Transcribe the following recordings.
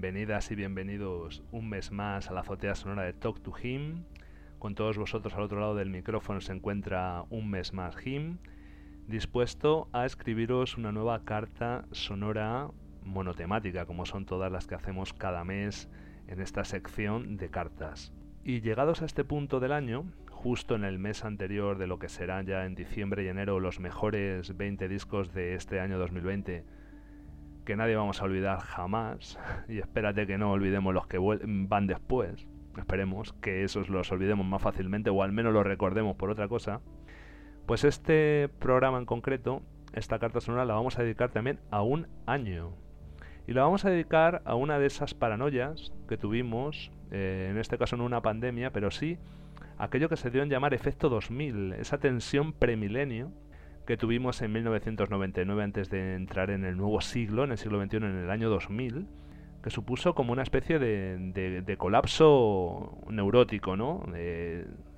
Bienvenidas y bienvenidos un mes más a la azotea sonora de Talk to Him. Con todos vosotros al otro lado del micrófono se encuentra un mes más Him, dispuesto a escribiros una nueva carta sonora monotemática, como son todas las que hacemos cada mes en esta sección de cartas. Y llegados a este punto del año, justo en el mes anterior de lo que será ya en diciembre y enero los mejores 20 discos de este año 2020, que nadie vamos a olvidar jamás, y espérate que no olvidemos los que van después, esperemos que esos los olvidemos más fácilmente o al menos los recordemos por otra cosa, pues este programa en concreto, esta carta sonora la vamos a dedicar también a un año. Y la vamos a dedicar a una de esas paranoias que tuvimos, eh, en este caso no una pandemia, pero sí aquello que se dio en llamar efecto 2000, esa tensión premilenio que tuvimos en 1999 antes de entrar en el nuevo siglo, en el siglo XXI, en el año 2000, que supuso como una especie de, colapso neurótico, ¿no?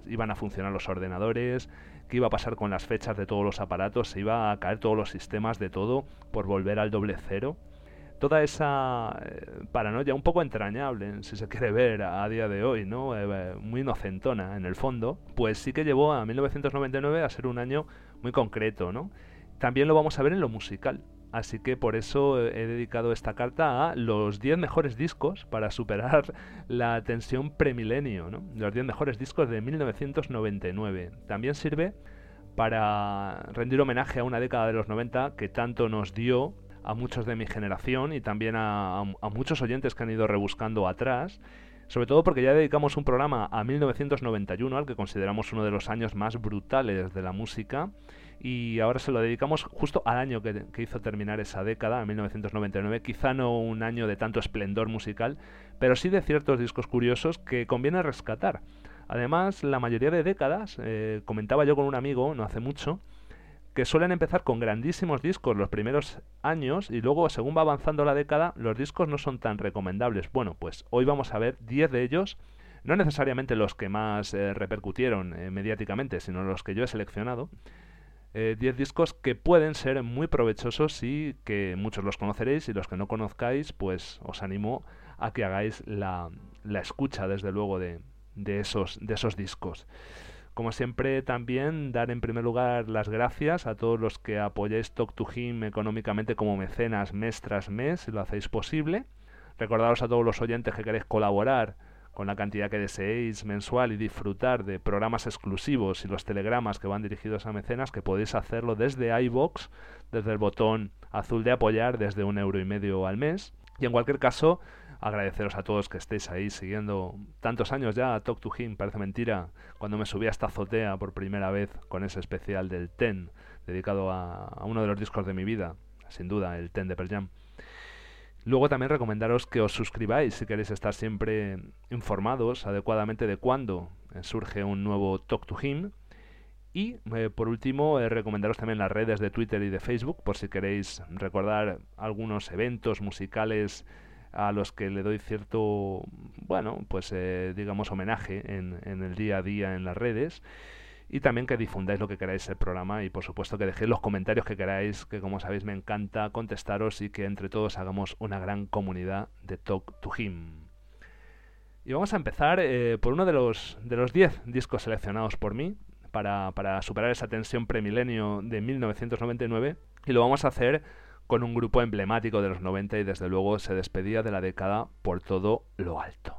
iban a funcionar los ordenadores, qué iba a pasar con las fechas de todos los aparatos, se iba a caer todos los sistemas de todo por volver al doble cero. Toda esa eh, paranoia un poco entrañable, si se quiere ver a, día de hoy, ¿no? Eh, muy inocentona en el fondo, pues sí que llevó a 1999 a ser un año muy concreto, ¿no? También lo vamos a ver en lo musical. Así que por eso he dedicado esta carta a los 10 mejores discos para superar la tensión premilenio, ¿no? Los 10 mejores discos de 1999. También sirve para rendir homenaje a una década de los 90 que tanto nos dio a muchos de mi generación y también a, a muchos oyentes que han ido rebuscando atrás sobre todo porque ya dedicamos un programa a 1991, al que consideramos uno de los años más brutales de la música, y ahora se lo dedicamos justo al año que, hizo terminar esa década, a 1999, quizá no un año de tanto esplendor musical, pero sí de ciertos discos curiosos que conviene rescatar. Además, la mayoría de décadas, eh, comentaba yo con un amigo no hace mucho, que suelen empezar con grandísimos discos los primeros años y luego según va avanzando la década los discos no son tan recomendables. Bueno, pues hoy vamos a ver 10 de ellos, no necesariamente los que más eh, repercutieron eh, mediáticamente, sino los que yo he seleccionado. 10 eh, discos que pueden ser muy provechosos y que muchos los conoceréis y los que no conozcáis pues os animo a que hagáis la, la escucha desde luego de, de, esos, de esos discos. Como siempre, también dar en primer lugar las gracias a todos los que apoyáis Talk to Him económicamente como mecenas mes tras mes, si lo hacéis posible. Recordaros a todos los oyentes que queréis colaborar con la cantidad que deseéis mensual y disfrutar de programas exclusivos y los telegramas que van dirigidos a mecenas, que podéis hacerlo desde iBox, desde el botón azul de apoyar, desde un euro y medio al mes. Y en cualquier caso, agradeceros a todos que estéis ahí siguiendo tantos años ya a Talk to Him, parece mentira, cuando me subí a esta azotea por primera vez con ese especial del Ten, dedicado a, uno de los discos de mi vida, sin duda, el Ten de Pearl Jam. Luego también recomendaros que os suscribáis si queréis estar siempre informados adecuadamente de cuándo surge un nuevo Talk to Him. Y eh, por último, eh, recomendaros también las redes de Twitter y de Facebook por si queréis recordar algunos eventos musicales a los que le doy cierto, bueno, pues eh, digamos homenaje en, el día a día en las redes. Y también que difundáis lo que queráis el programa y por supuesto que dejéis los comentarios que queráis, que como sabéis me encanta contestaros y que entre todos hagamos una gran comunidad de Talk to Him. Y vamos a empezar eh, por uno de los de los 10 discos seleccionados por mí para, para superar esa tensión premilenio de 1999 y lo vamos a hacer con un grupo emblemático de los 90 y desde luego se despedía de la década por todo lo alto.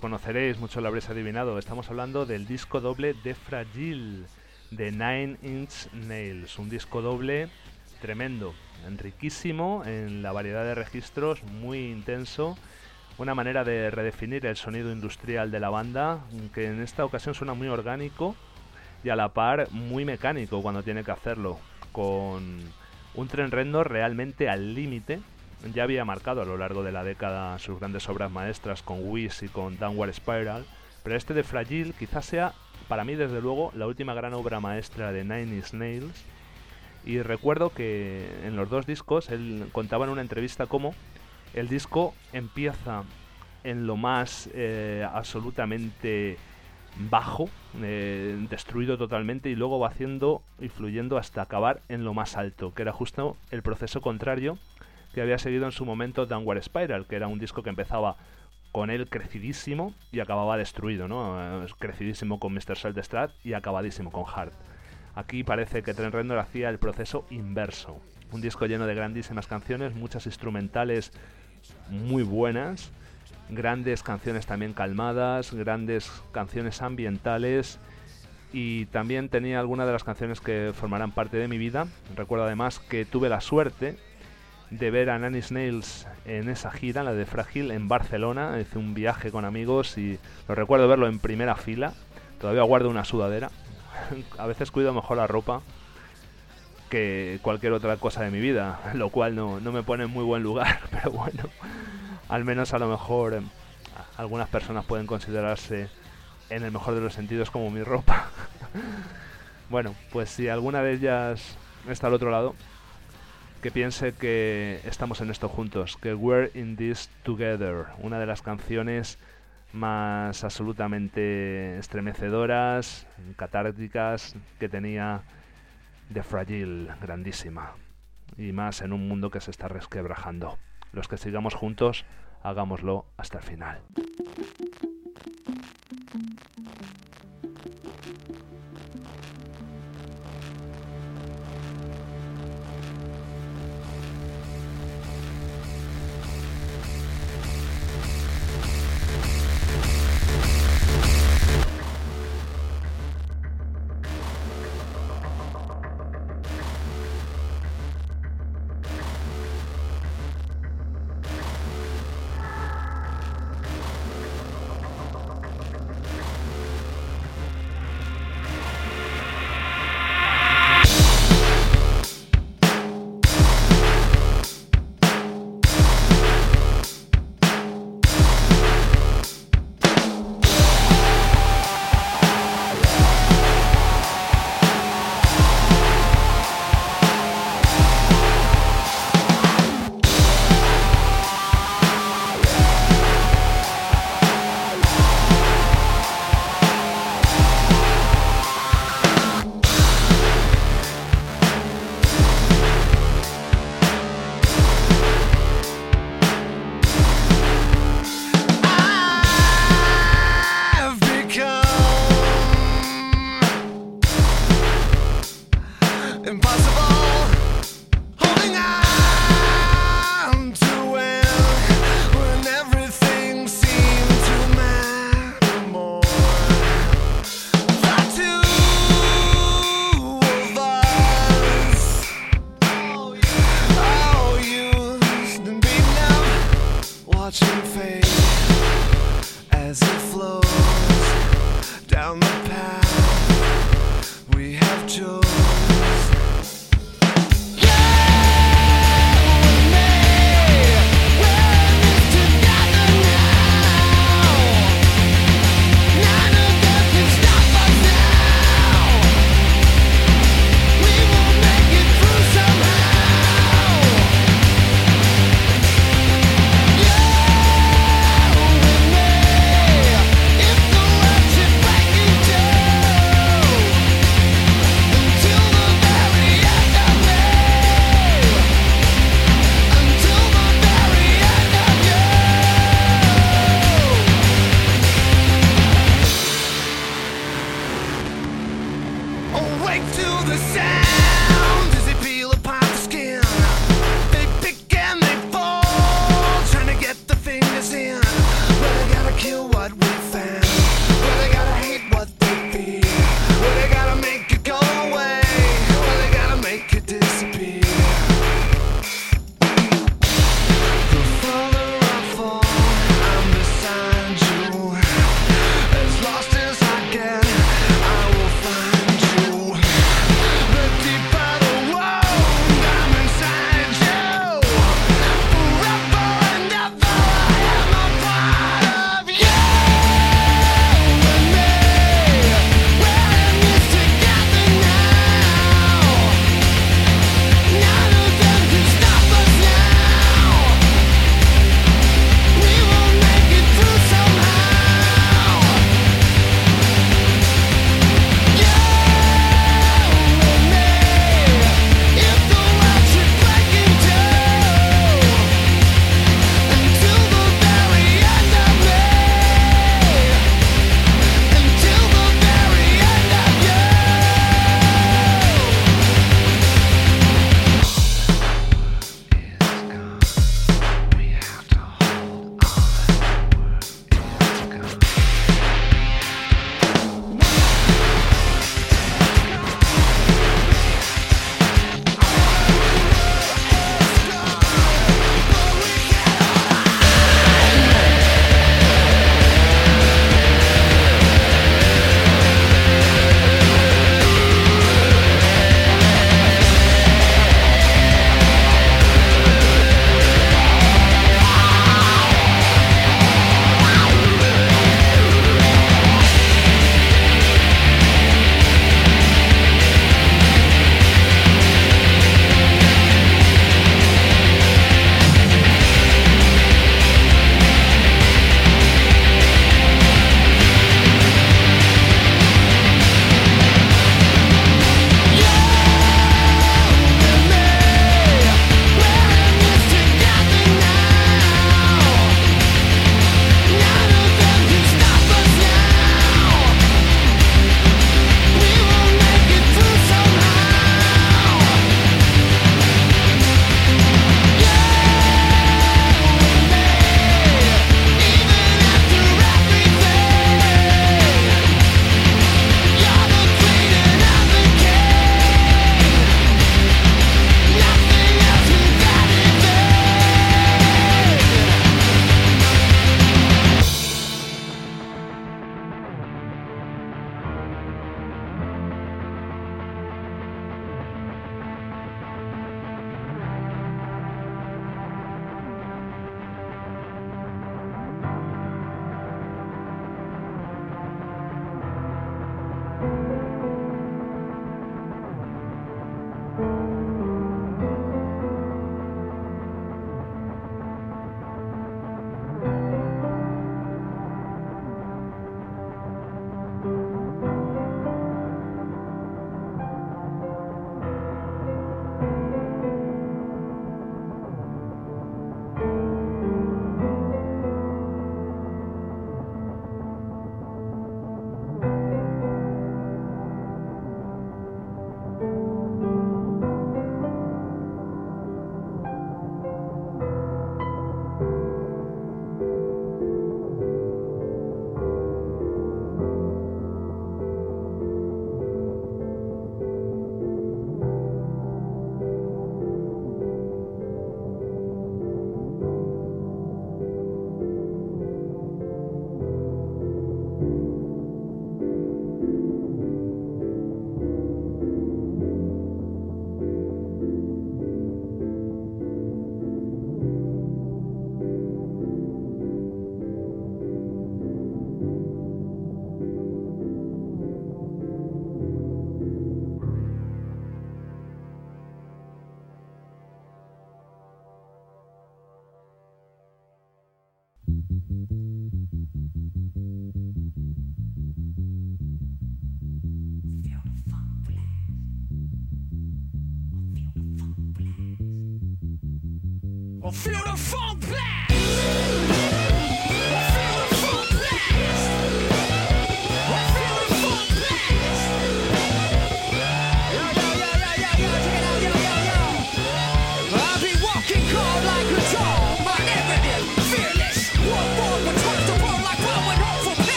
Conoceréis, muchos lo habréis adivinado. Estamos hablando del disco doble de Fragile, de Nine Inch Nails. Un disco doble tremendo, riquísimo en la variedad de registros, muy intenso. Una manera de redefinir el sonido industrial de la banda, que en esta ocasión suena muy orgánico y a la par muy mecánico cuando tiene que hacerlo, con un tren rendo realmente al límite ya había marcado a lo largo de la década sus grandes obras maestras con Wish y con Downward Spiral, pero este de Fragile quizás sea, para mí desde luego, la última gran obra maestra de Nine Inch Nails. Y recuerdo que en los dos discos él contaba en una entrevista cómo el disco empieza en lo más eh, absolutamente bajo, eh, destruido totalmente, y luego va haciendo y fluyendo hasta acabar en lo más alto, que era justo el proceso contrario que había seguido en su momento Downward Spiral, que era un disco que empezaba con él crecidísimo y acababa destruido, ¿no? Eh, crecidísimo con Mr. Strat y acabadísimo con Hard. Aquí parece que Trent Reznor hacía el proceso inverso. Un disco lleno de grandísimas canciones, muchas instrumentales muy buenas, grandes canciones también calmadas, grandes canciones ambientales y también tenía algunas de las canciones que formarán parte de mi vida. Recuerdo además que tuve la suerte de ver a Nanny Snails en esa gira, la de Fragile, en Barcelona. Hice un viaje con amigos y lo recuerdo verlo en primera fila. Todavía guardo una sudadera. a veces cuido mejor la ropa que cualquier otra cosa de mi vida, lo cual no, no me pone en muy buen lugar, pero bueno, al menos a lo mejor eh, algunas personas pueden considerarse en el mejor de los sentidos como mi ropa. bueno, pues si alguna de ellas está al otro lado, que piense que estamos en esto juntos, que we're in this together, una de las canciones más absolutamente estremecedoras, catárticas que tenía The Fragile, grandísima, y más en un mundo que se está resquebrajando. Los que sigamos juntos, hagámoslo hasta el final.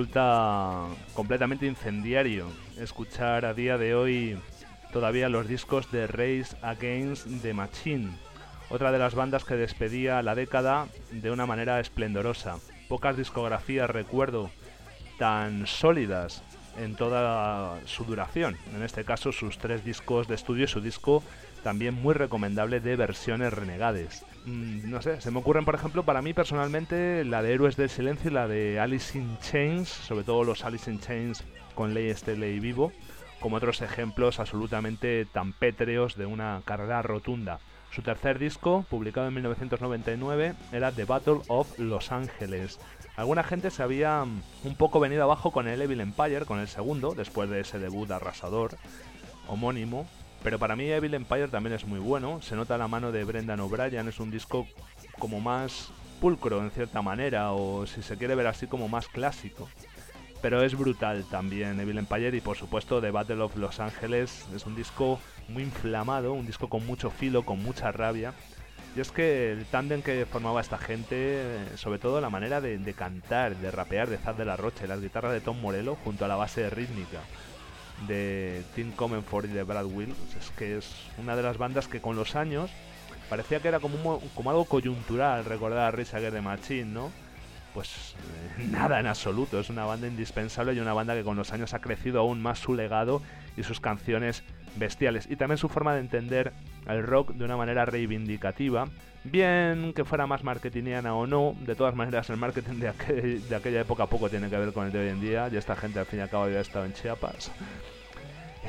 Resulta completamente incendiario escuchar a día de hoy todavía los discos de Race Against the Machine, otra de las bandas que despedía la década de una manera esplendorosa. Pocas discografías recuerdo tan sólidas en toda su duración, en este caso sus tres discos de estudio y su disco también muy recomendable de versiones renegades. Mm, no sé, se me ocurren, por ejemplo, para mí personalmente, la de Héroes del Silencio y la de Alice in Chains, sobre todo los Alice in Chains con Ley Estelle y Vivo, como otros ejemplos absolutamente tan pétreos de una carrera rotunda. Su tercer disco, publicado en 1999, era The Battle of Los Ángeles. Alguna gente se había mm, un poco venido abajo con el Evil Empire, con el segundo, después de ese debut arrasador homónimo, pero para mí Evil Empire también es muy bueno. Se nota la mano de Brendan O'Brien. Es un disco como más pulcro en cierta manera. O si se quiere ver así como más clásico. Pero es brutal también Evil Empire. Y por supuesto The Battle of Los Ángeles. Es un disco muy inflamado. Un disco con mucho filo, con mucha rabia. Y es que el tándem que formaba esta gente, sobre todo la manera de, cantar, de rapear de Zad de la Rocha y las guitarras de Tom Morello junto a la base rítmica de Tim Comenford y de Brad Wills. Es que es una de las bandas que con los años parecía que era como, como algo coyuntural recordar a Rich Against the Machine, ¿no? Pues eh, nada en absoluto, es una banda indispensable y una banda que con los años ha crecido aún más su legado y sus canciones bestiales. Y también su forma de entender el rock de una manera reivindicativa, bien que fuera más marketingiana o no, de todas maneras el marketing de, de aquella época poco tiene que ver con el de hoy en día, y esta gente al fin y al cabo había estado en Chiapas.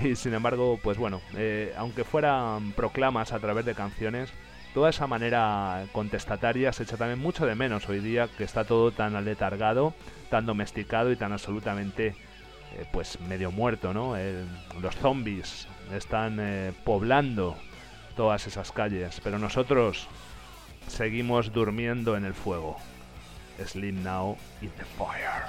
Y sin embargo, pues bueno, eh, aunque fueran proclamas a través de canciones, toda esa manera contestataria se echa también mucho de menos hoy día, que está todo tan aletargado, tan domesticado y tan absolutamente, eh, pues medio muerto, ¿no? los zombies están eh, poblando todas esas calles, pero nosotros seguimos durmiendo en el fuego. Sleep now in the fire.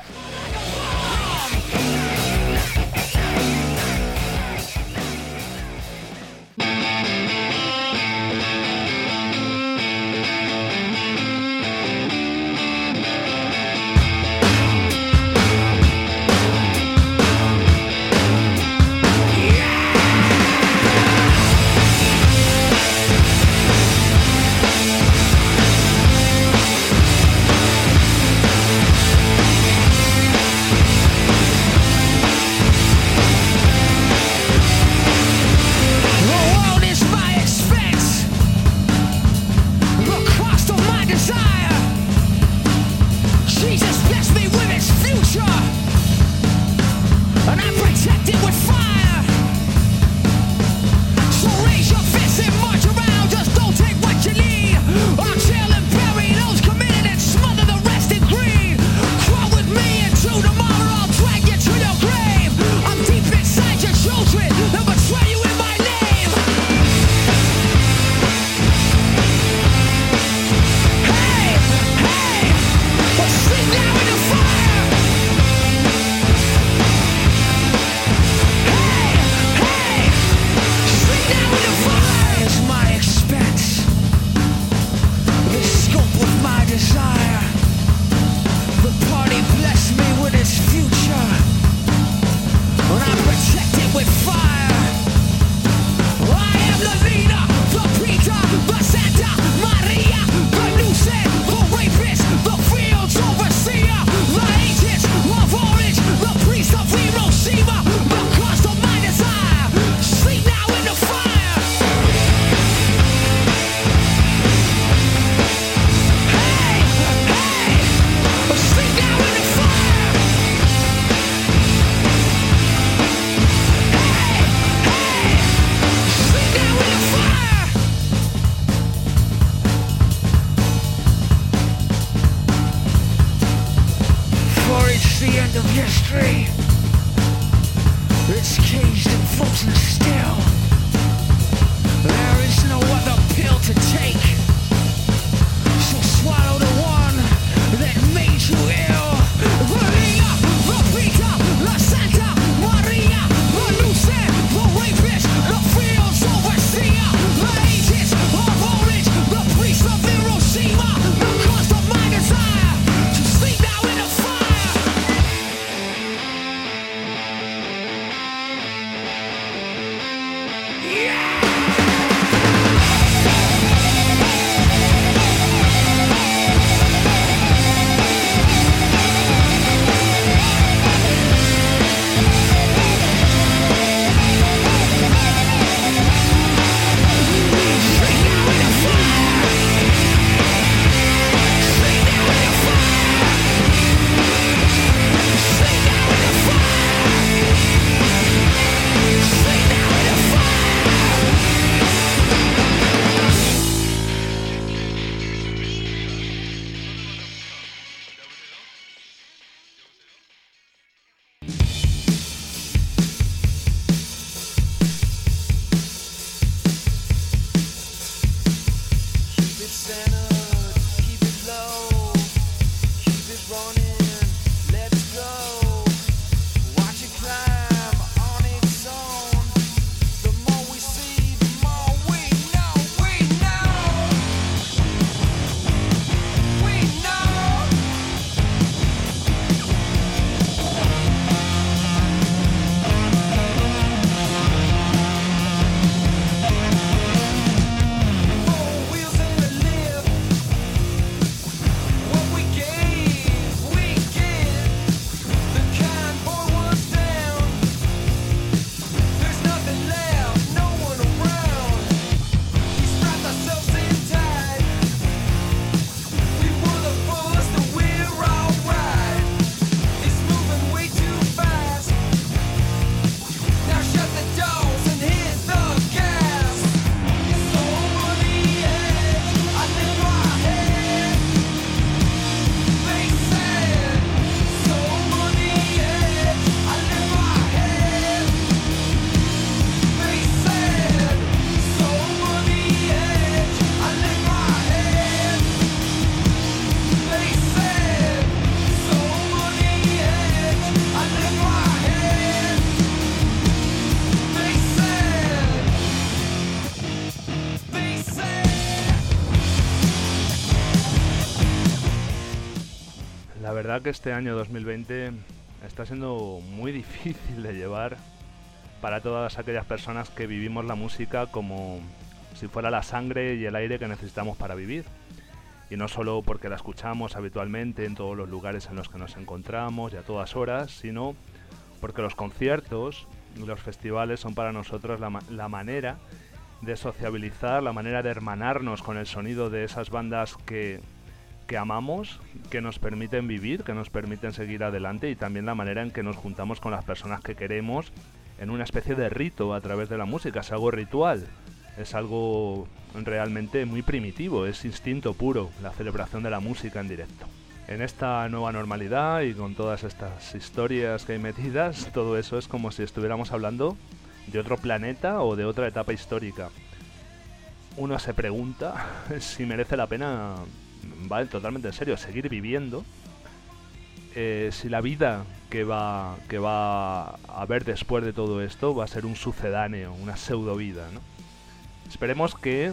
Verdad que este año 2020 está siendo muy difícil de llevar para todas aquellas personas que vivimos la música como si fuera la sangre y el aire que necesitamos para vivir. Y no solo porque la escuchamos habitualmente en todos los lugares en los que nos encontramos y a todas horas, sino porque los conciertos y los festivales son para nosotros la, la manera de sociabilizar, la manera de hermanarnos con el sonido de esas bandas que, que amamos, que nos permiten vivir, que nos permiten seguir adelante y también la manera en que nos juntamos con las personas que queremos en una especie de rito a través de la música, es algo ritual, es algo realmente muy primitivo, es instinto puro, la celebración de la música en directo. En esta nueva normalidad y con todas estas historias que hay metidas, todo eso es como si estuviéramos hablando de otro planeta o de otra etapa histórica. Uno se pregunta si merece la pena, totalmente en serio, seguir viviendo. Eh, si la vida que va, que va a haber después de todo esto va a ser un sucedáneo, una pseudo vida. Esperemos que,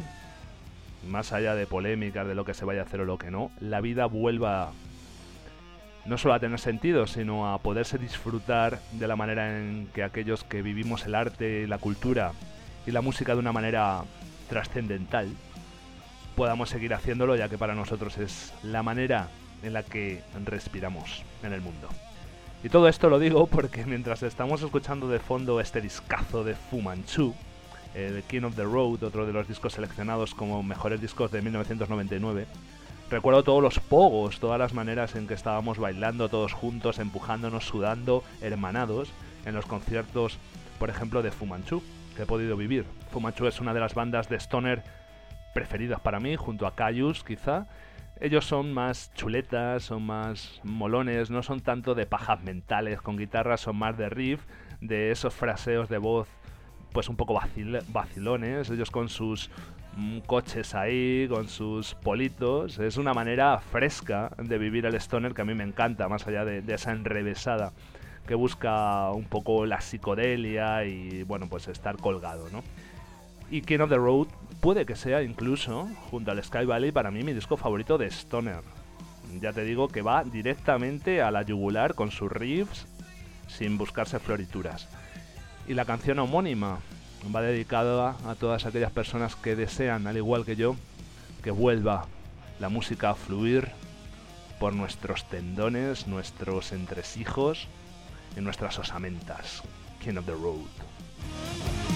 más allá de polémicas de lo que se vaya a hacer o lo que no, la vida vuelva no solo a tener sentido, sino a poderse disfrutar de la manera en que aquellos que vivimos el arte, la cultura y la música de una manera trascendental, podamos seguir haciéndolo, ya que para nosotros es la manera en la que respiramos en el mundo. Y todo esto lo digo porque mientras estamos escuchando de fondo este discazo de Fu Manchu, el King of the Road, otro de los discos seleccionados como mejores discos de 1999. Recuerdo todos los pogos, todas las maneras en que estábamos bailando todos juntos, empujándonos, sudando, hermanados, en los conciertos, por ejemplo, de Fumanchu, que he podido vivir. Fumanchu es una de las bandas de stoner preferidas para mí, junto a Cayus quizá. Ellos son más chuletas, son más molones, no son tanto de pajas mentales con guitarras, son más de riff, de esos fraseos de voz pues un poco vacilones, ellos con sus mm, coches ahí, con sus politos. Es una manera fresca de vivir el stoner que a mí me encanta, más allá de, esa enrevesada que busca un poco la psicodelia y bueno, pues estar colgado, ¿no? Y King of the Road puede que sea incluso, junto al Sky Valley, para mí mi disco favorito de Stoner. Ya te digo que va directamente a la yugular con sus riffs sin buscarse florituras. Y la canción homónima va dedicada a todas aquellas personas que desean, al igual que yo, que vuelva la música a fluir por nuestros tendones, nuestros entresijos y nuestras osamentas. King of the Road.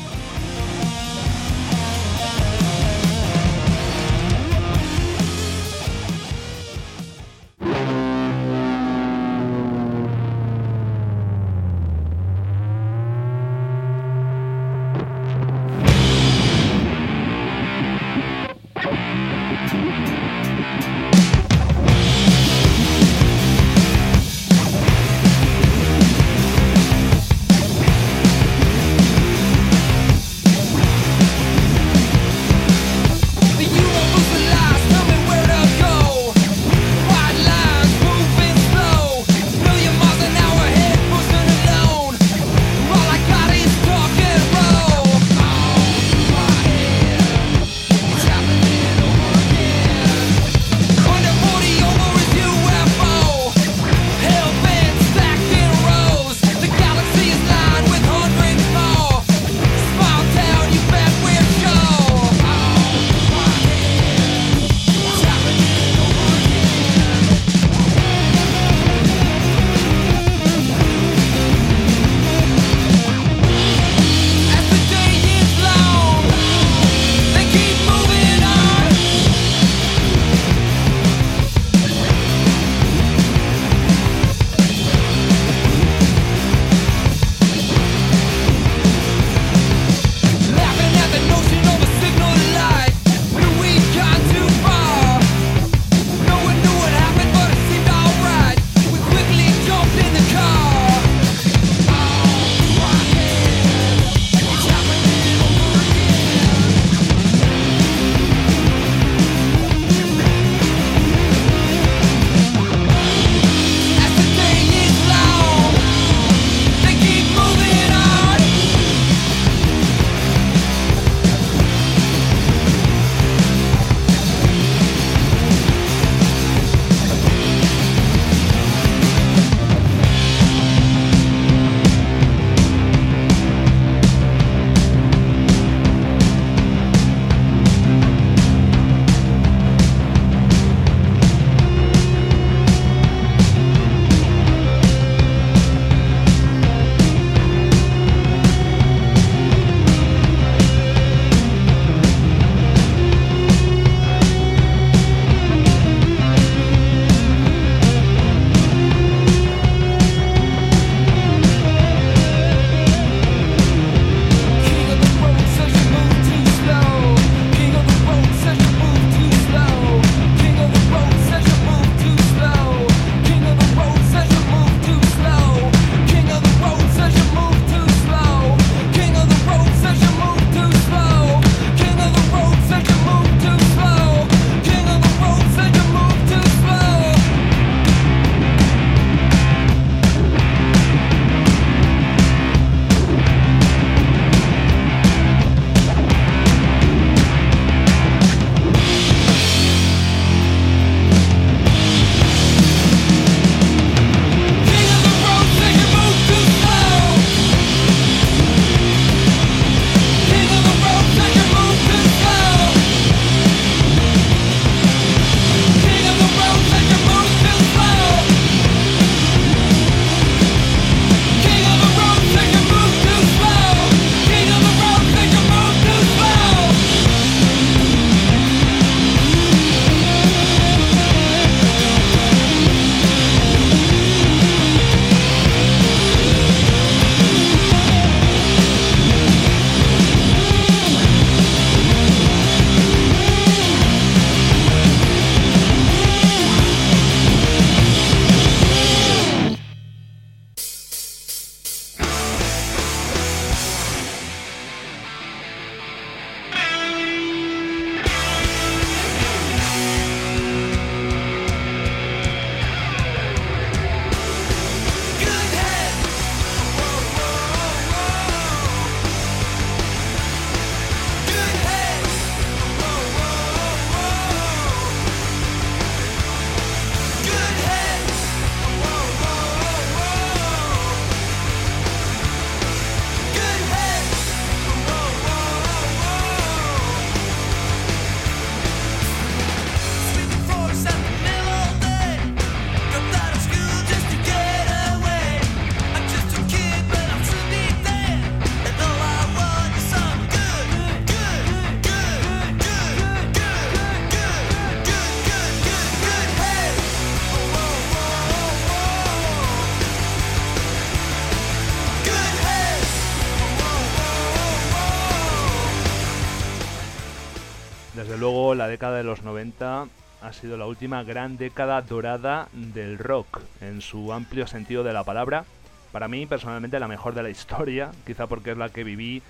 90 ha sido la última gran década dorada del rock, en su amplio sentido de la palabra. Para mí, personalmente, la mejor de la historia, quizá porque es la que viví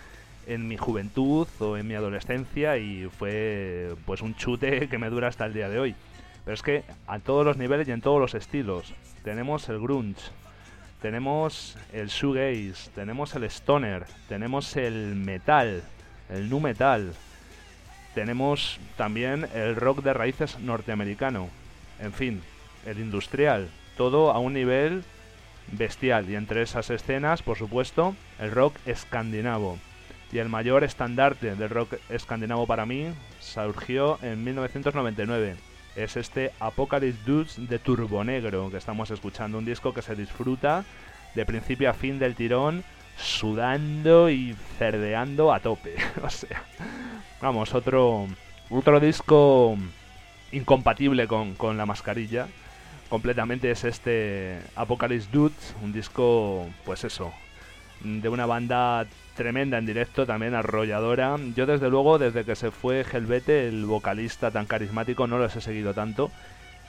en mi juventud o en mi adolescencia y fue pues un chute que me dura hasta el día de hoy. Pero es que a todos los niveles y en todos los estilos. Tenemos el grunge, tenemos el shoegaze, tenemos el stoner, tenemos el metal, el nu metal, tenemos también el rock de raíces norteamericano, en fin, el industrial, todo a un nivel bestial. Y entre esas escenas, por supuesto, el rock escandinavo. Y el mayor estandarte del rock escandinavo para mí surgió en 1999. Es este Apocalypse Dudes de Turbonegro que estamos escuchando. Un disco que se disfruta de principio a fin del tirón, sudando y cerdeando a tope. o sea, vamos, otro, otro disco incompatible con, con la mascarilla. Completamente es este Apocalypse Dudes, un disco, pues eso, de una banda tremenda en directo, también arrolladora. Yo desde luego, desde que se fue Helvete, el vocalista tan carismático, no los he seguido tanto.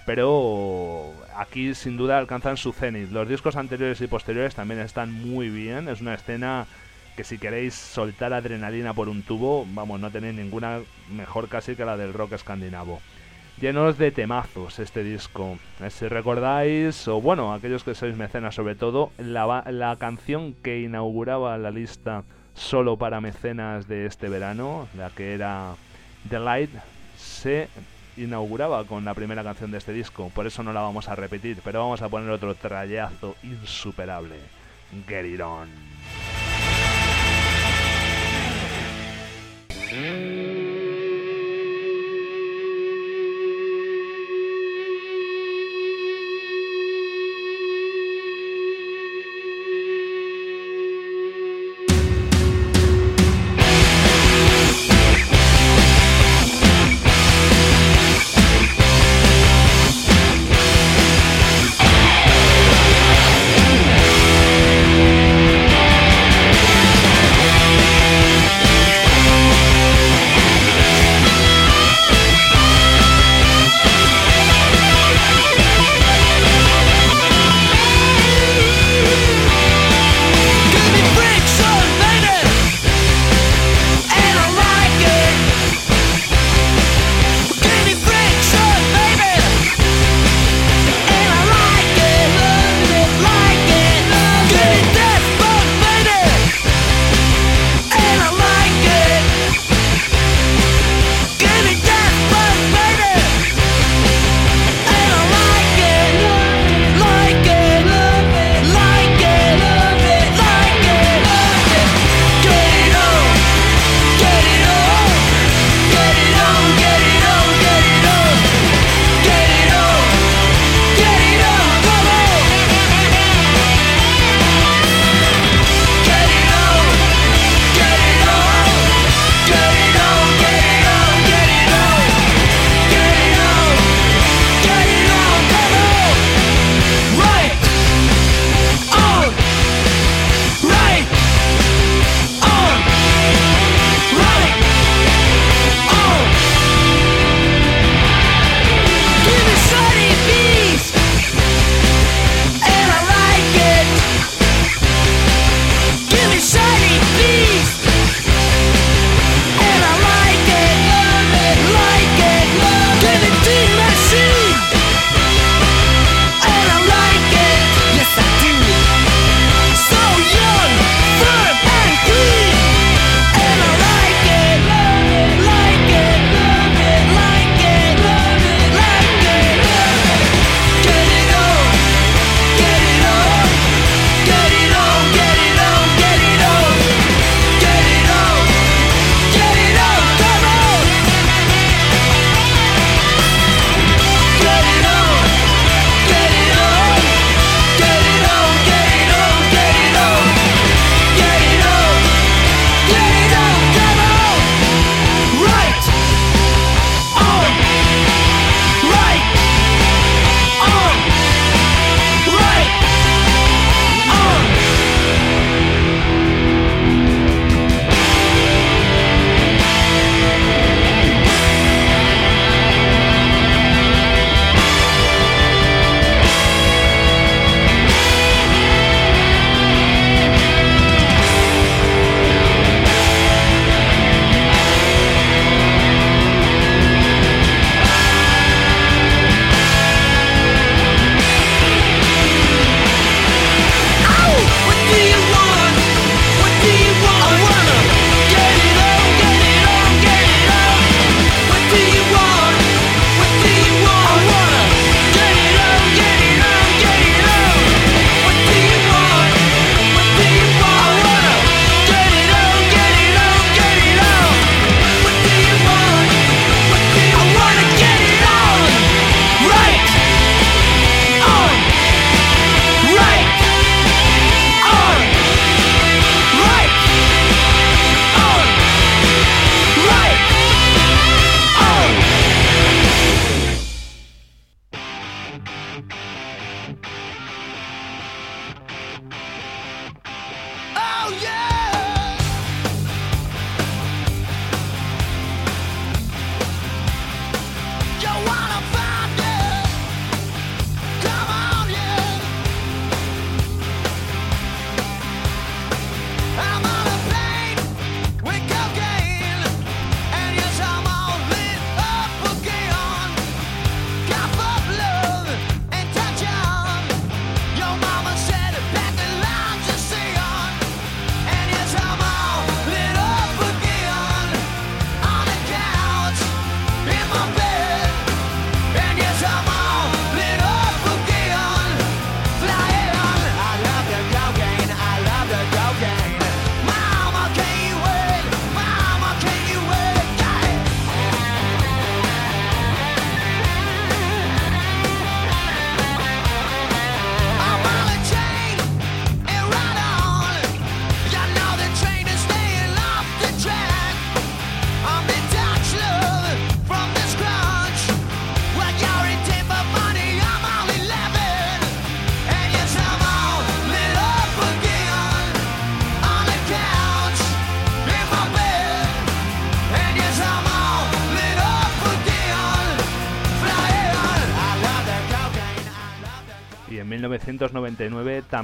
Pero aquí sin duda alcanzan su cenit. Los discos anteriores y posteriores también están muy bien. Es una escena que si queréis soltar adrenalina por un tubo, vamos, no tenéis ninguna mejor casi que la del rock escandinavo. Llenos de temazos este disco. Eh, si recordáis, o bueno, aquellos que sois mecenas sobre todo, la, canción que inauguraba la lista solo para mecenas de este verano, la que era The Light, se inauguraba con la primera canción de este disco. Por eso no la vamos a repetir, pero vamos a poner otro trayazo insuperable. Get it on. 1999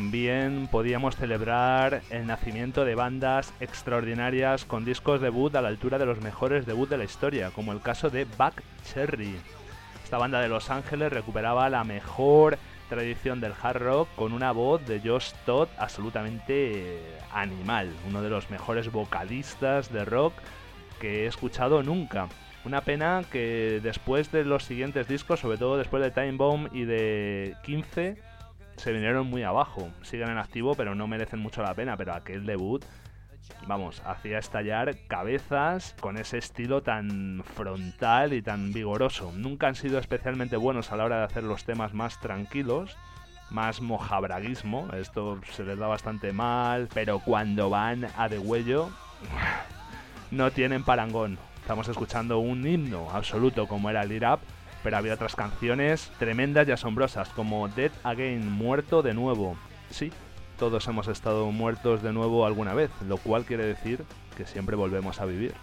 también podíamos celebrar el nacimiento de bandas extraordinarias con discos debut a la altura de los mejores debut de la historia, como el caso de Buck Cherry. Esta banda de Los Ángeles recuperaba la mejor tradición del hard rock con una voz de Josh Todd absolutamente animal, uno de los mejores vocalistas de rock que he escuchado nunca. Una pena que después de los siguientes discos, sobre todo después de Time Bomb y de 15, se vinieron muy abajo. Siguen en activo, pero no merecen mucho la pena. Pero aquel debut, vamos, hacía estallar cabezas con ese estilo tan frontal y tan vigoroso. Nunca han sido especialmente buenos a la hora de hacer los temas más tranquilos. Más mojabraguismo, esto se les da bastante mal, pero cuando van a de huello, no tienen parangón. Estamos escuchando un himno absoluto como era el Up, pero había otras canciones tremendas y asombrosas como Dead Again, Muerto de nuevo. Sí, todos hemos estado muertos de nuevo alguna vez, lo cual quiere decir que siempre volvemos a vivir.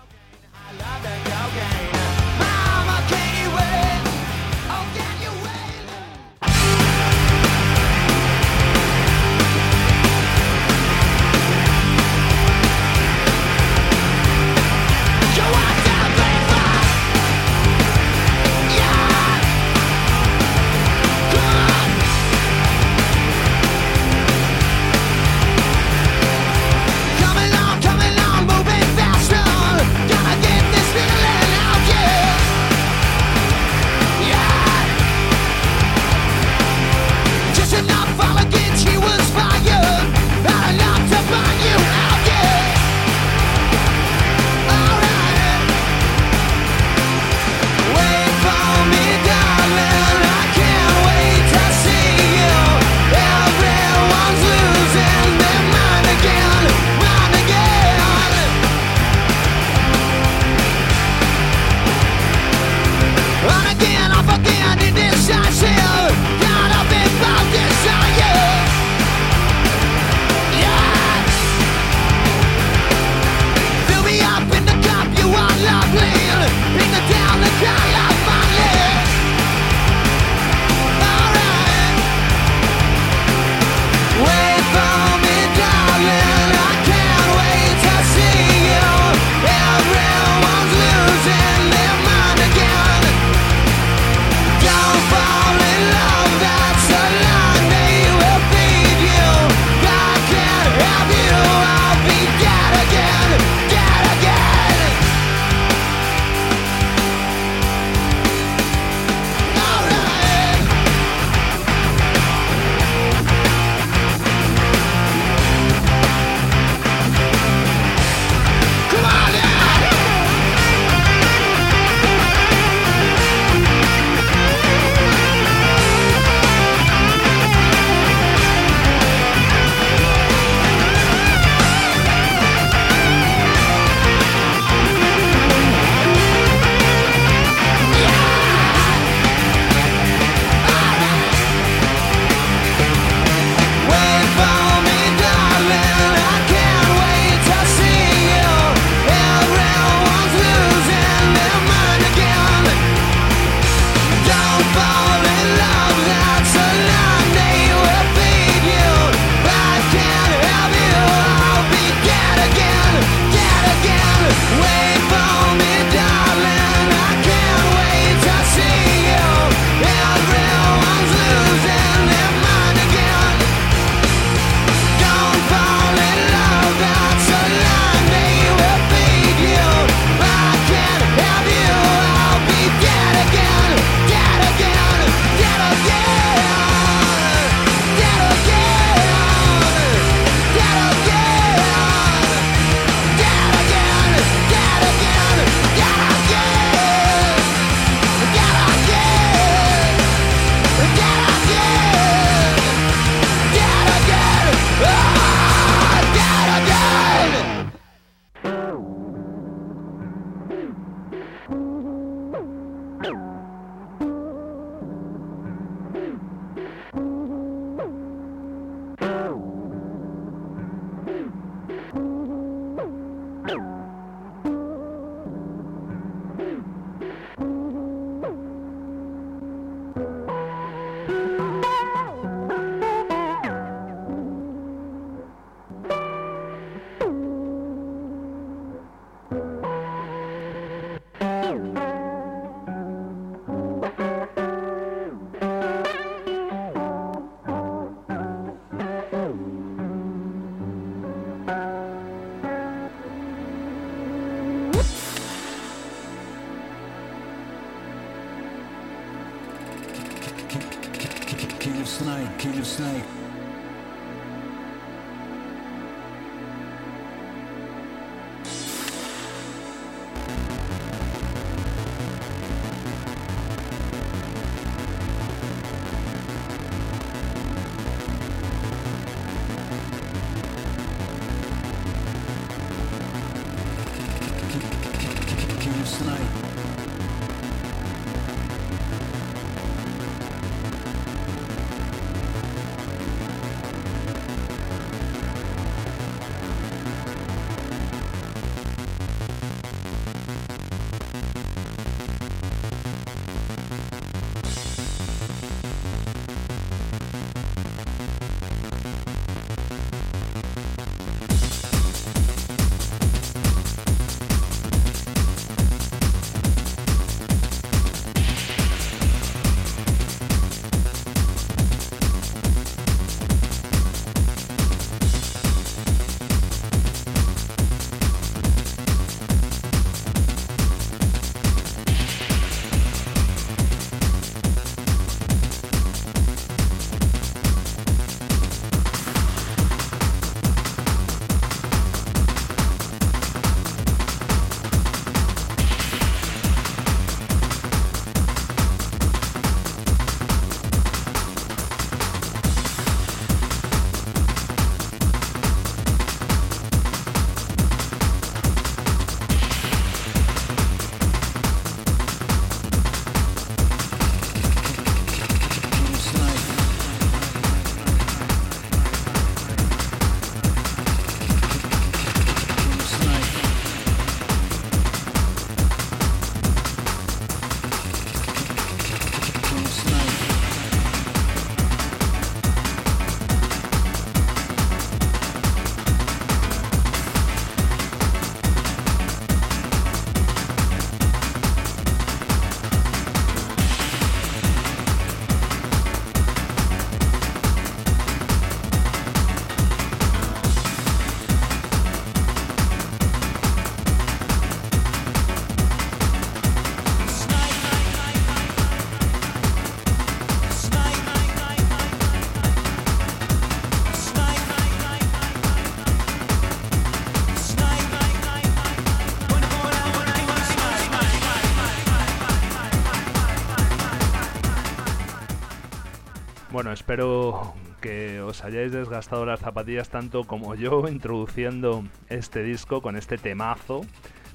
Bueno, espero que os hayáis desgastado las zapatillas tanto como yo introduciendo este disco con este temazo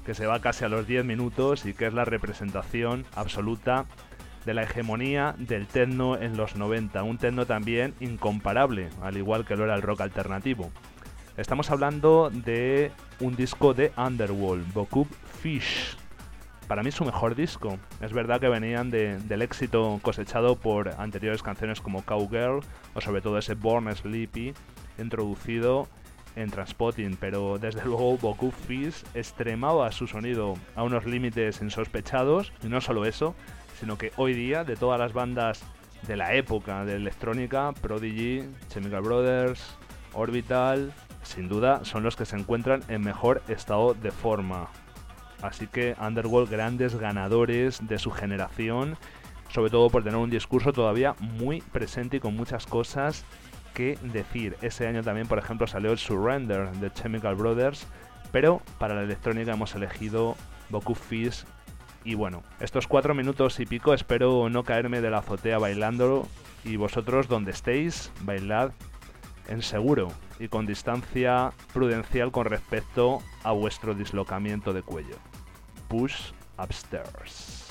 que se va casi a los 10 minutos y que es la representación absoluta de la hegemonía del techno en los 90, un techno también incomparable, al igual que lo era el rock alternativo. Estamos hablando de un disco de Underworld, Bokup Fish. Para mí su mejor disco. Es verdad que venían de- del éxito cosechado por anteriores canciones como Cowgirl o sobre todo ese Born Sleepy introducido en Transpotting, pero desde luego Bokup Fish extremaba su sonido a unos límites insospechados y no solo eso, sino que hoy día de todas las bandas de la época de electrónica, Prodigy, Chemical Brothers, Orbital, sin duda son los que se encuentran en mejor estado de forma. Así que Underworld grandes ganadores de su generación, sobre todo por tener un discurso todavía muy presente y con muchas cosas que decir. Ese año también, por ejemplo, salió el Surrender de Chemical Brothers, pero para la electrónica hemos elegido Boku Fish. Y bueno, estos cuatro minutos y pico espero no caerme de la azotea bailando y vosotros donde estéis, bailad en seguro y con distancia prudencial con respecto a vuestro dislocamiento de cuello. Push upstairs.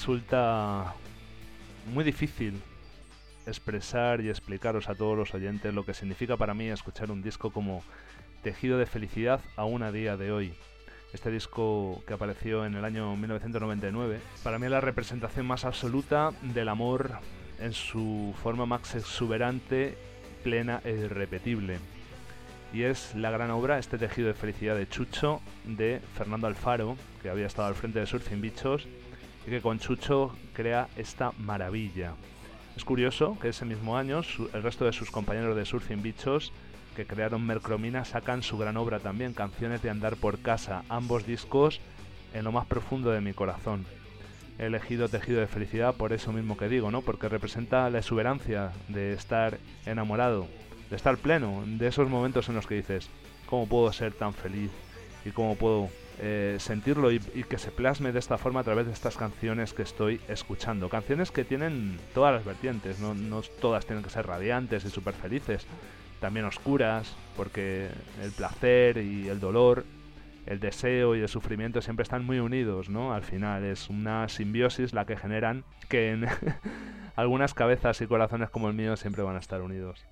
Resulta muy difícil expresar y explicaros a todos los oyentes lo que significa para mí escuchar un disco como Tejido de Felicidad aún a día de hoy. este disco que apareció en el año 1999. Para mí es la representación más absoluta del amor en su forma más exuberante, plena e irrepetible. Y es la gran obra, este tejido de felicidad de Chucho, de Fernando Alfaro, que había estado al frente de Surfing Bichos, que con Chucho crea esta maravilla. Es curioso que ese mismo año el resto de sus compañeros de Surfing Bichos que crearon Mercromina sacan su gran obra también, Canciones de Andar por Casa, ambos discos en lo más profundo de mi corazón. He elegido Tejido de Felicidad por eso mismo que digo, ¿no? Porque representa la exuberancia de estar enamorado, de estar pleno, de esos momentos en los que dices, ¿cómo puedo ser tan feliz? ¿Y cómo puedo eh, sentirlo y, que se plasme de esta forma a través de estas canciones que estoy escuchando? Canciones que tienen todas las vertientes, no, no todas tienen que ser radiantes y súper felices, también oscuras, porque el placer y el dolor el deseo y el sufrimiento siempre están muy unidos, ¿no? Al final es una simbiosis la que generan que en algunas cabezas y corazones como el mío siempre van a estar unidos.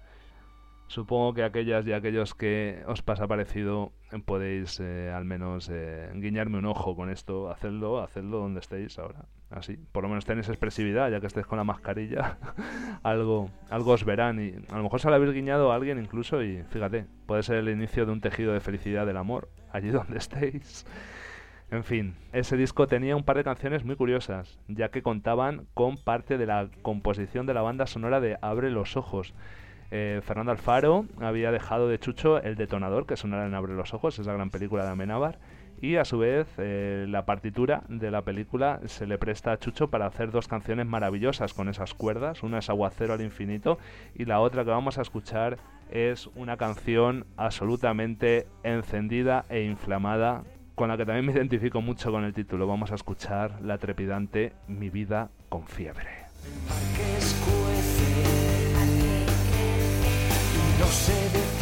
Supongo que aquellas y aquellos que os pasa parecido eh, podéis eh, al menos eh, guiñarme un ojo con esto, hacedlo, hacedlo donde estéis ahora. Así, por lo menos tenéis expresividad, ya que estéis con la mascarilla, algo, algo os verán y a lo mejor se lo habéis guiñado a alguien incluso y fíjate, puede ser el inicio de un tejido de felicidad del amor, allí donde estéis. En fin, ese disco tenía un par de canciones muy curiosas, ya que contaban con parte de la composición de la banda sonora de Abre los Ojos. Eh, Fernando Alfaro había dejado de Chucho el detonador que sonara en Abre los Ojos, esa gran película de Amenábar, y a su vez eh, la partitura de la película se le presta a Chucho para hacer dos canciones maravillosas con esas cuerdas, una es Aguacero al Infinito y la otra que vamos a escuchar es una canción absolutamente encendida e inflamada con la que también me identifico mucho con el título. Vamos a escuchar la trepidante Mi vida con fiebre. No se detiene.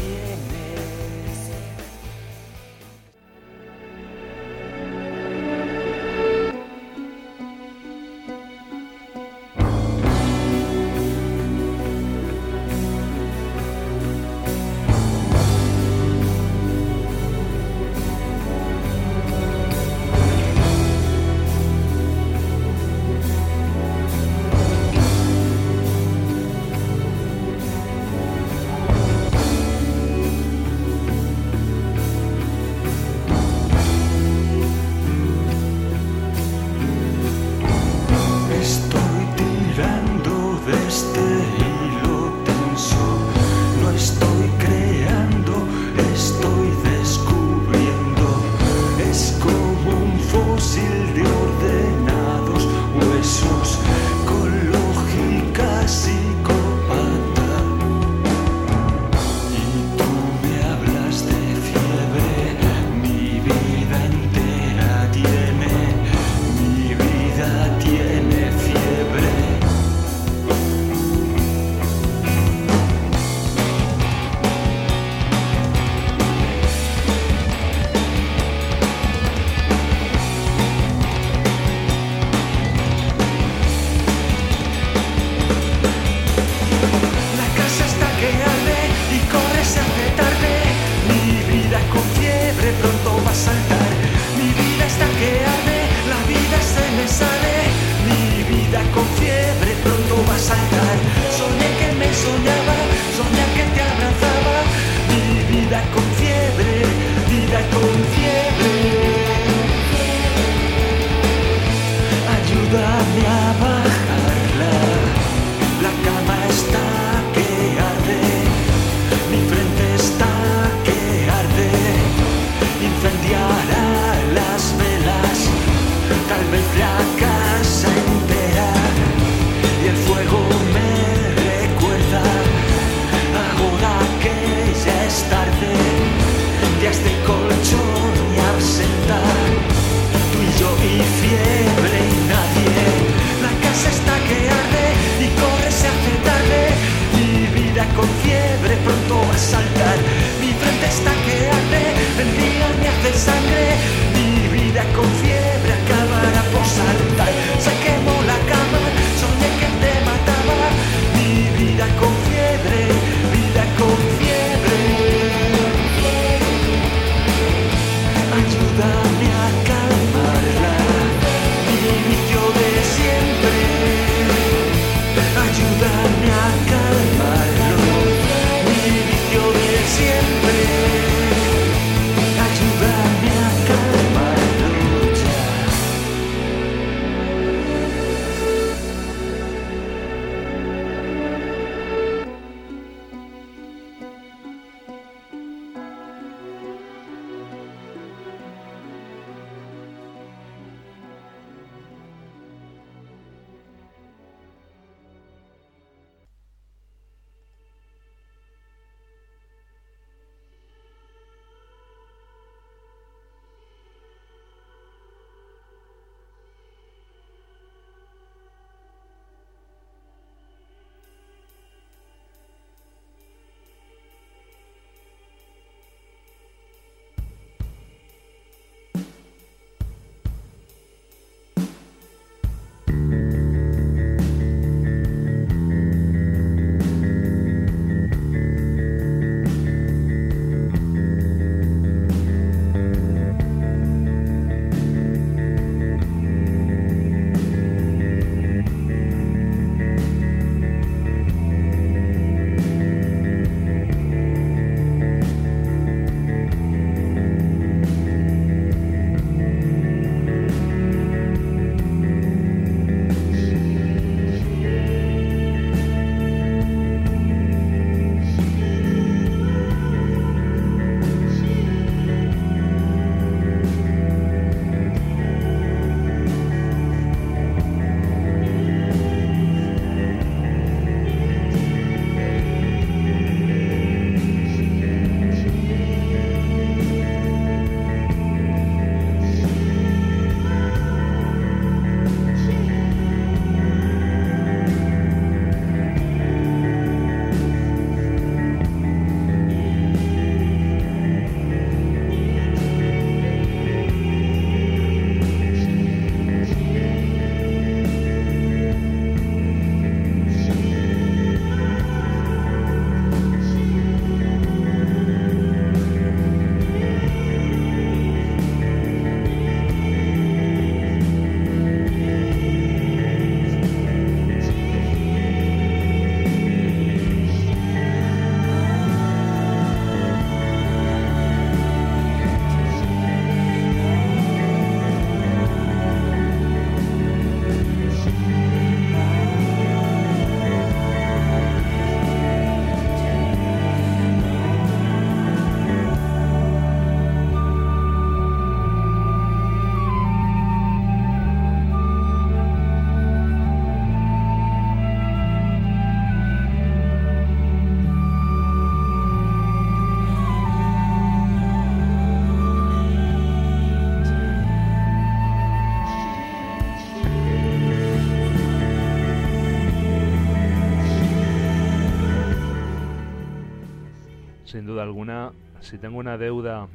Sin duda alguna, si tengo una deuda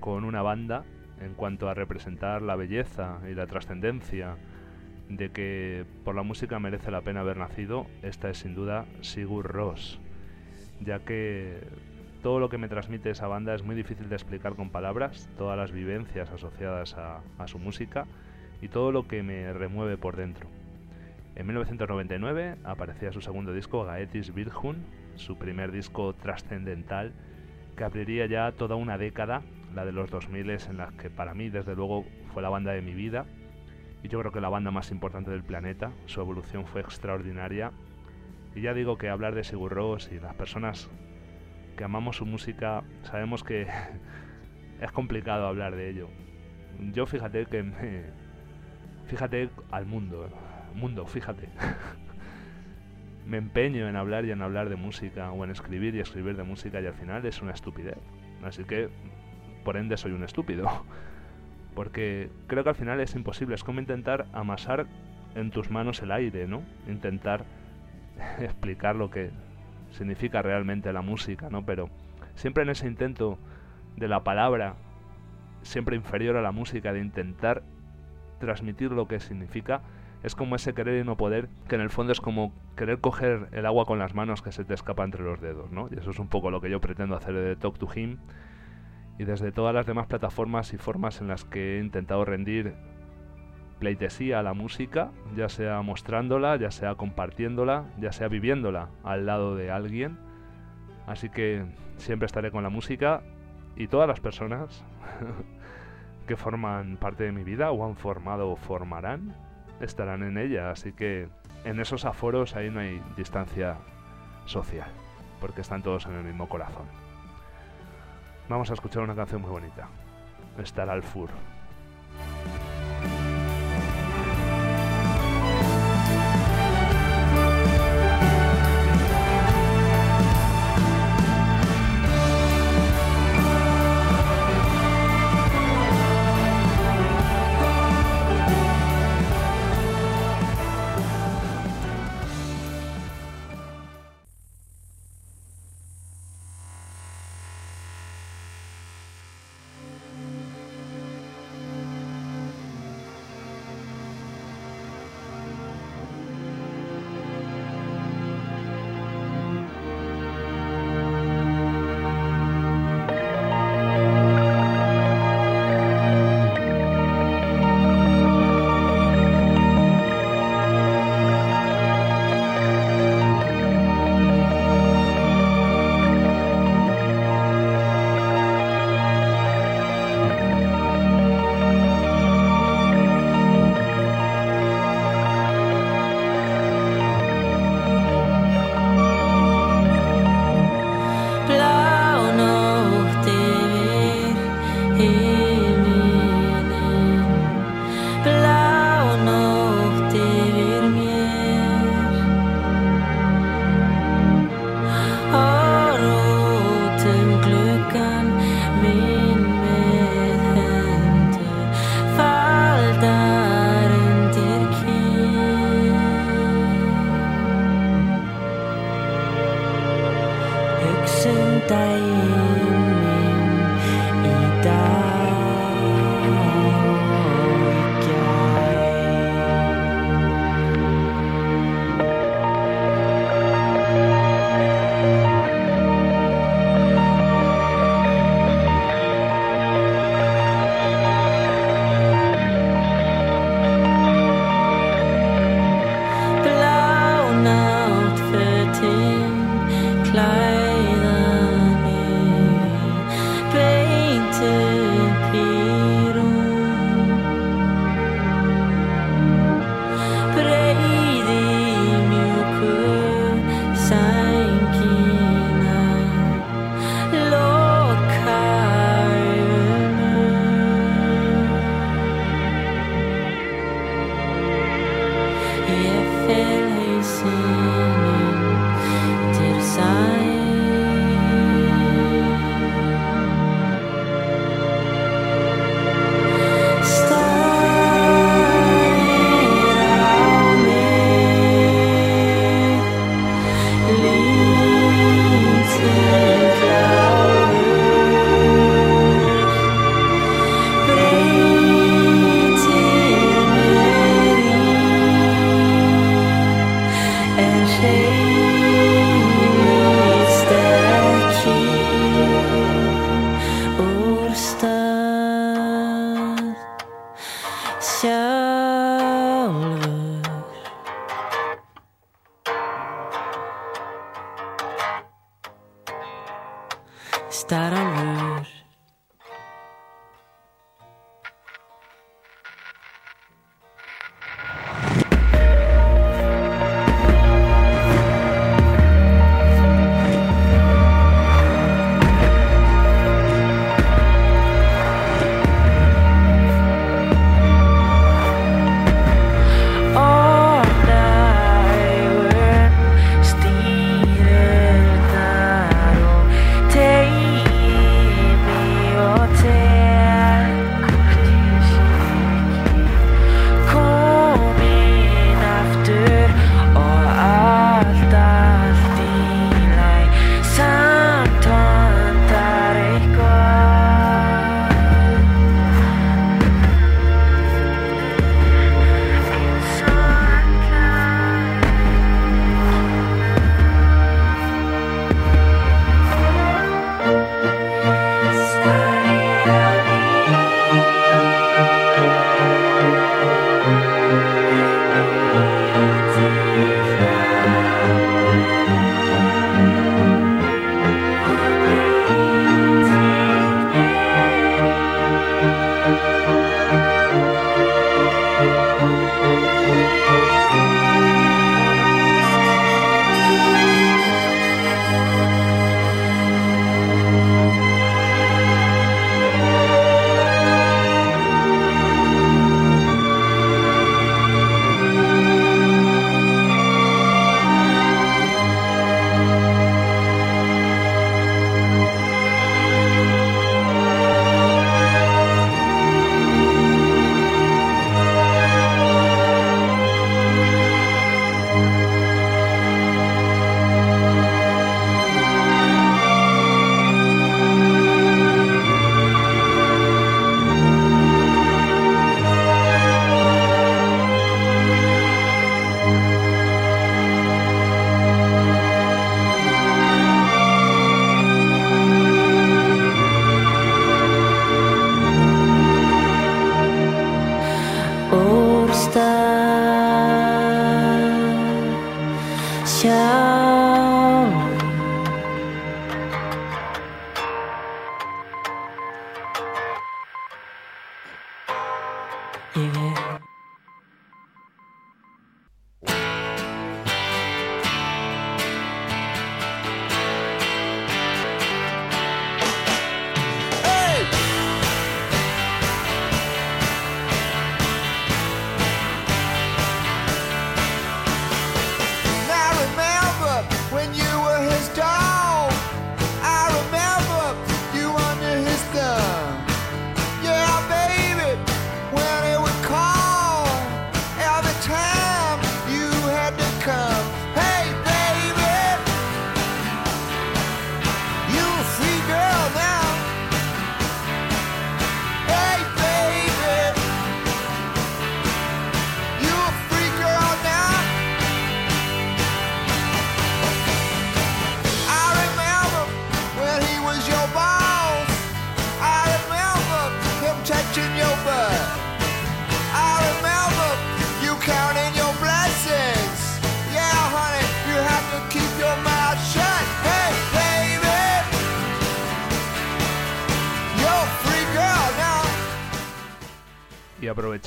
con una banda en cuanto a representar la belleza y la trascendencia de que por la música merece la pena haber nacido, esta es sin duda Sigur Rós, ya que todo lo que me transmite esa banda es muy difícil de explicar con palabras, todas las vivencias asociadas a, su música y todo lo que me remueve por dentro. En 1999 aparecía su segundo disco, Gaetis Virjun, su primer disco trascendental que abriría ya toda una década, la de los 2000 en la que para mí desde luego fue la banda de mi vida y yo creo que la banda más importante del planeta. Su evolución fue extraordinaria y ya digo que hablar de Sigur Rós y las personas que amamos su música sabemos que es complicado hablar de ello. Yo fíjate que me, fíjate al mundo, mundo, fíjate. me empeño en hablar y en hablar de música o en escribir y escribir de música y al final es una estupidez. Así que por ende soy un estúpido. Porque creo que al final es imposible, es como intentar amasar en tus manos el aire, ¿no? Intentar explicar lo que significa realmente la música, ¿no? Pero siempre en ese intento de la palabra, siempre inferior a la música, de intentar transmitir lo que significa, es como ese querer y no poder, que en el fondo es como querer coger el agua con las manos que se te escapa entre los dedos, ¿no? Y eso es un poco lo que yo pretendo hacer de Talk to Him y desde todas las demás plataformas y formas en las que he intentado rendir pleitesía a la música, ya sea mostrándola, ya sea compartiéndola, ya sea viviéndola al lado de alguien. Así que siempre estaré con la música y todas las personas que forman parte de mi vida o han formado o formarán estarán en ella. Así que en esos aforos ahí no hay distancia social, porque están todos en el mismo corazón. Vamos a escuchar una canción muy bonita. Estar al fur.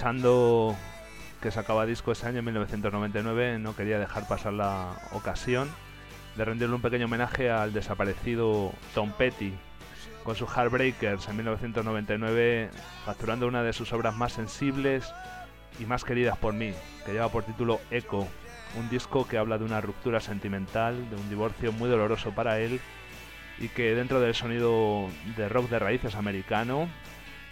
Aprovechando que sacaba disco ese año, en 1999, no quería dejar pasar la ocasión de rendirle un pequeño homenaje al desaparecido Tom Petty, con sus Heartbreakers en 1999, facturando una de sus obras más sensibles y más queridas por mí, que lleva por título Echo, un disco que habla de una ruptura sentimental, de un divorcio muy doloroso para él y que dentro del sonido de rock de raíces americano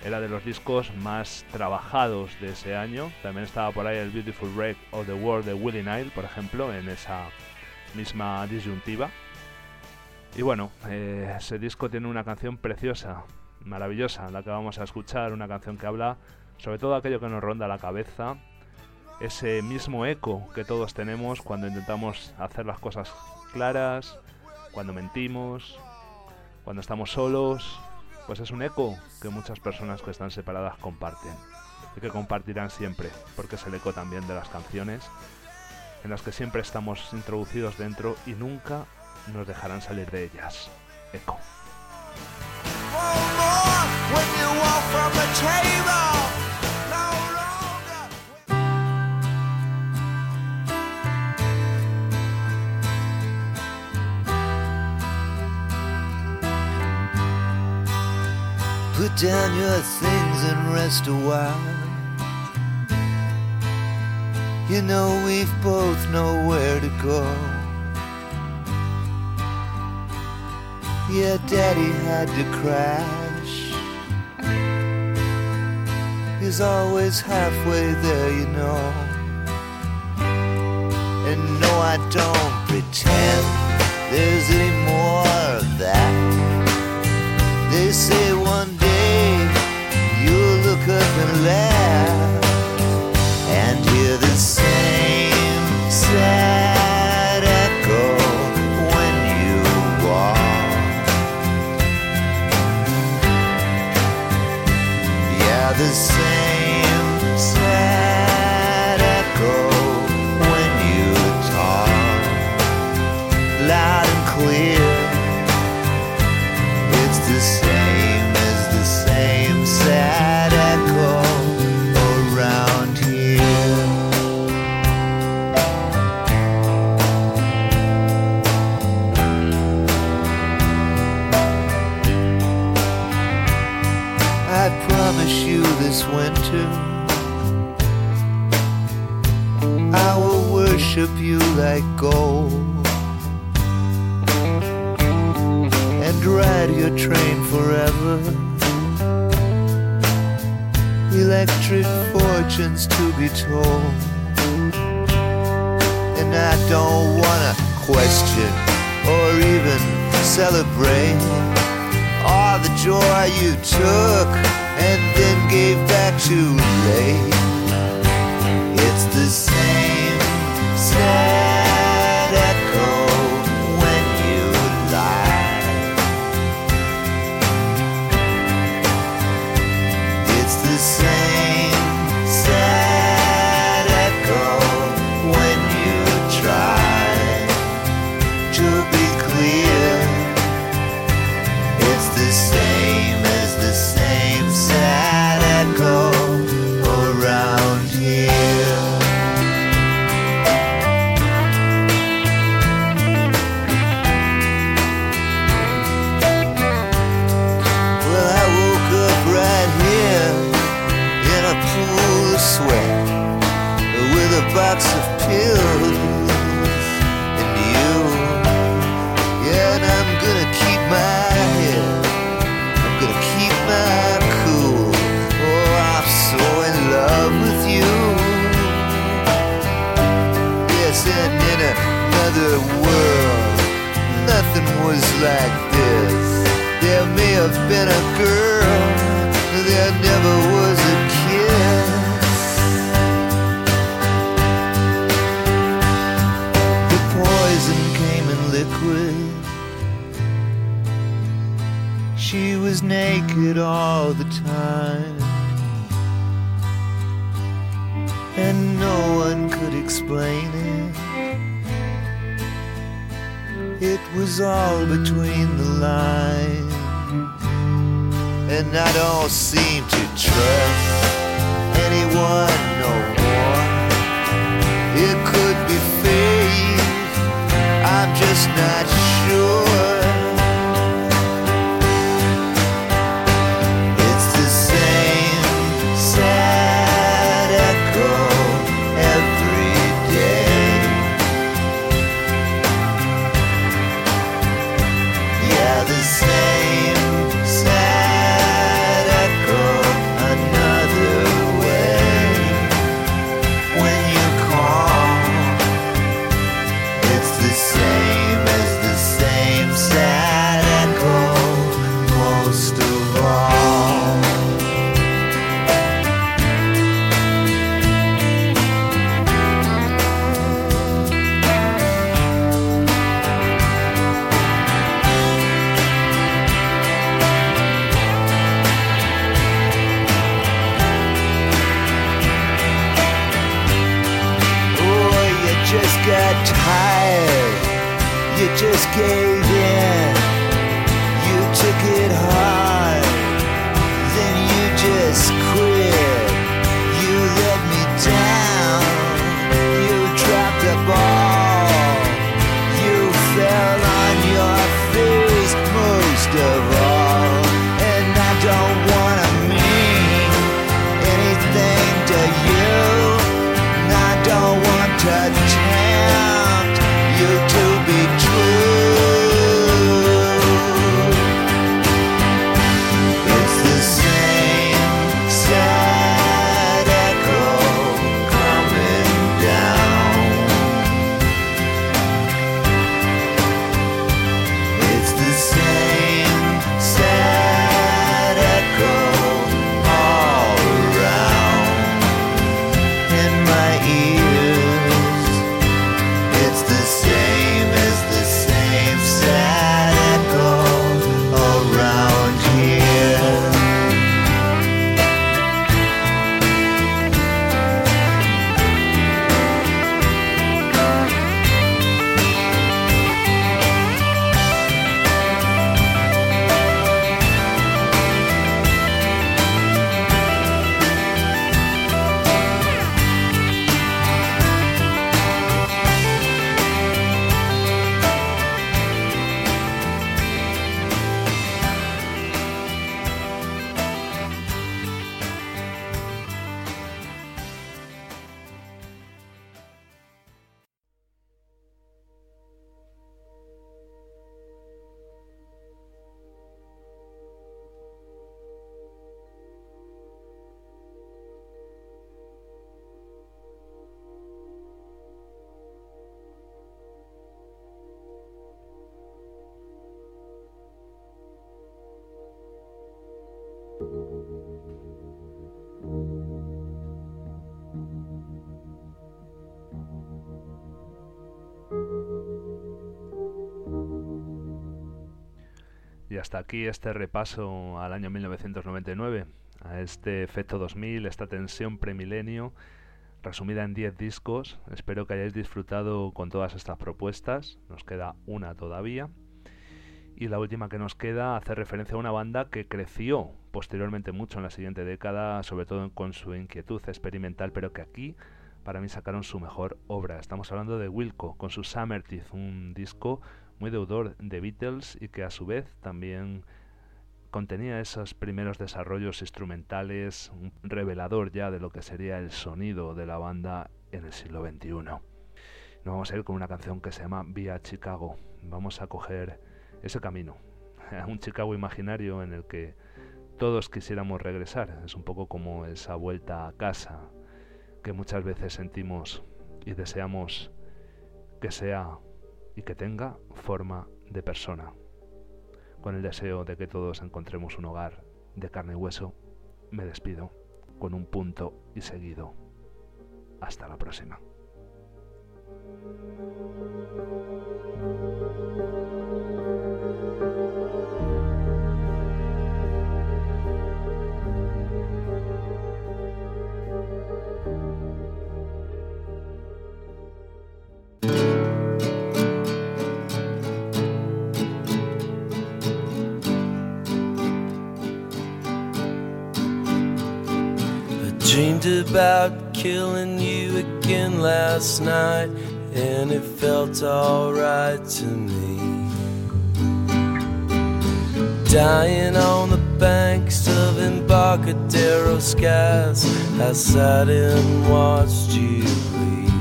era de los discos más trabajados de ese año. También estaba por ahí el Beautiful Wreck of the World de Willie Nile, por ejemplo, en esa misma disyuntiva. Y bueno, eh, ese disco tiene una canción preciosa, maravillosa, la que vamos a escuchar, una canción que habla sobre todo aquello que nos ronda la cabeza, ese mismo eco que todos tenemos cuando intentamos hacer las cosas claras, cuando mentimos, cuando estamos solos, pues es un eco que muchas personas que están separadas comparten y que compartirán siempre, porque es el eco también de las canciones en las que siempre estamos introducidos dentro y nunca nos dejarán salir de ellas. Eco. down your things and rest a while. You know we've both nowhere to go. Yeah, daddy had to crash. He's always halfway there, you know. And no, I don't pretend there's any more of that. They say one couldn't laugh and hear the same sad echo when you walk. Yeah, the hundred fortunes to be told. And I don't wanna question or even celebrate all the joy you took and then gave back too late. Hasta aquí este repaso al año 1999, a este efecto 2000, esta tensión premilenio, resumida en 10 discos. Espero que hayáis disfrutado con todas estas propuestas. Nos queda una todavía. Y la última que nos queda hace referencia a una banda que creció posteriormente mucho en la siguiente década, sobre todo con su inquietud experimental, pero que aquí para mí sacaron su mejor obra. Estamos hablando de Wilco con su Summer Teeth, un disco muy deudor de Beatles y que a su vez también contenía esos primeros desarrollos instrumentales, un revelador ya de lo que sería el sonido de la banda en el siglo XXI. Nos vamos a ir con una canción que se llama Vía Chicago. Vamos a coger ese camino, un Chicago imaginario en el que todos quisiéramos regresar. Es un poco como esa vuelta a casa que muchas veces sentimos y deseamos que sea y que tenga forma de persona, con el deseo de que todos encontremos un hogar de carne y hueso, me despido con un punto y seguido. Hasta la próxima. Dreamed about killing you again last night, and it felt alright to me. Dying on the banks of Embarcadero skies, I sat and watched you bleed.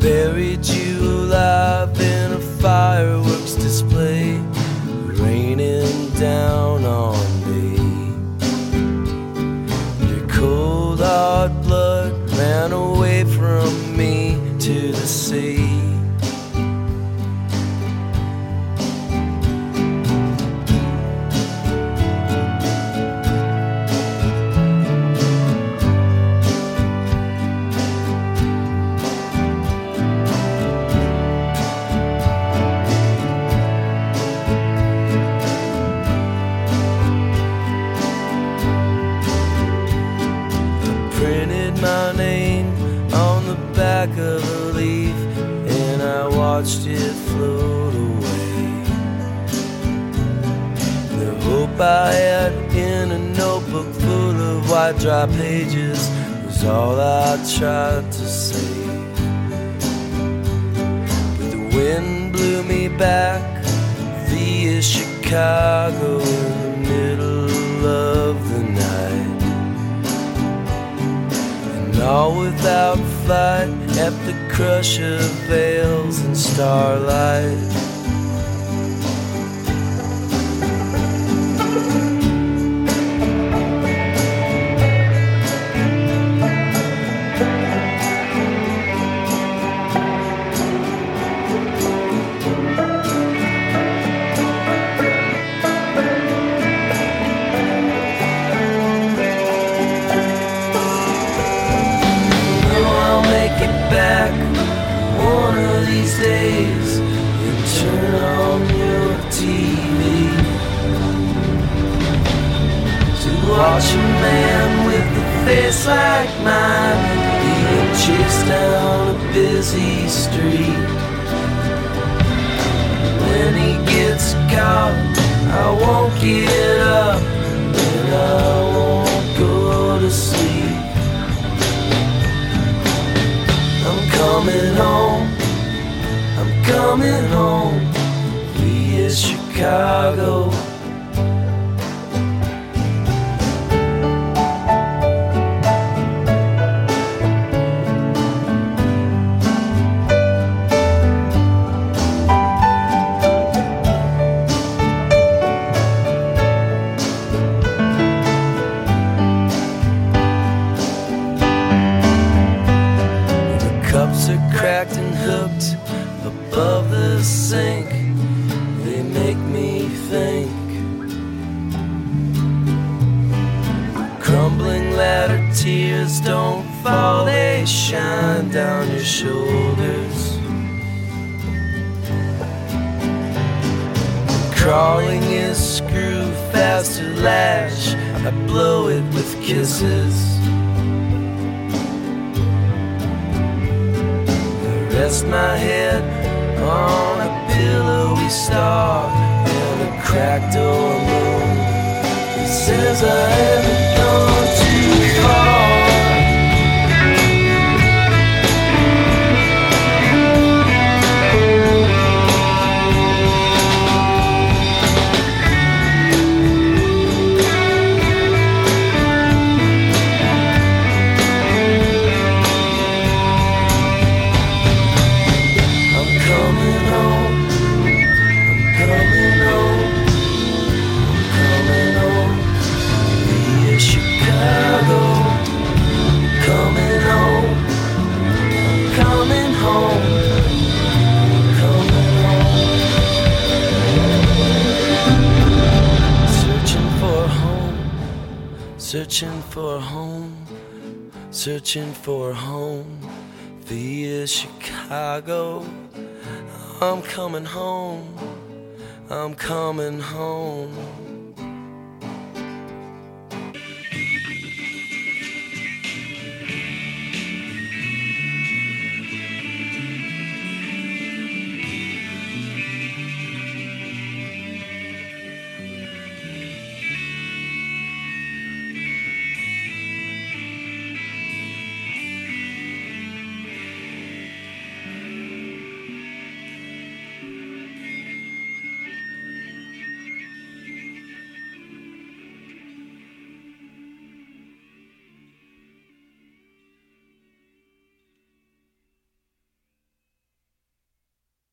Buried you alive in a fireworks display, raining down on white dry pages was all I tried to say. But the wind blew me back via Chicago in the middle of the night. And all without fight at the crush of veils and starlight.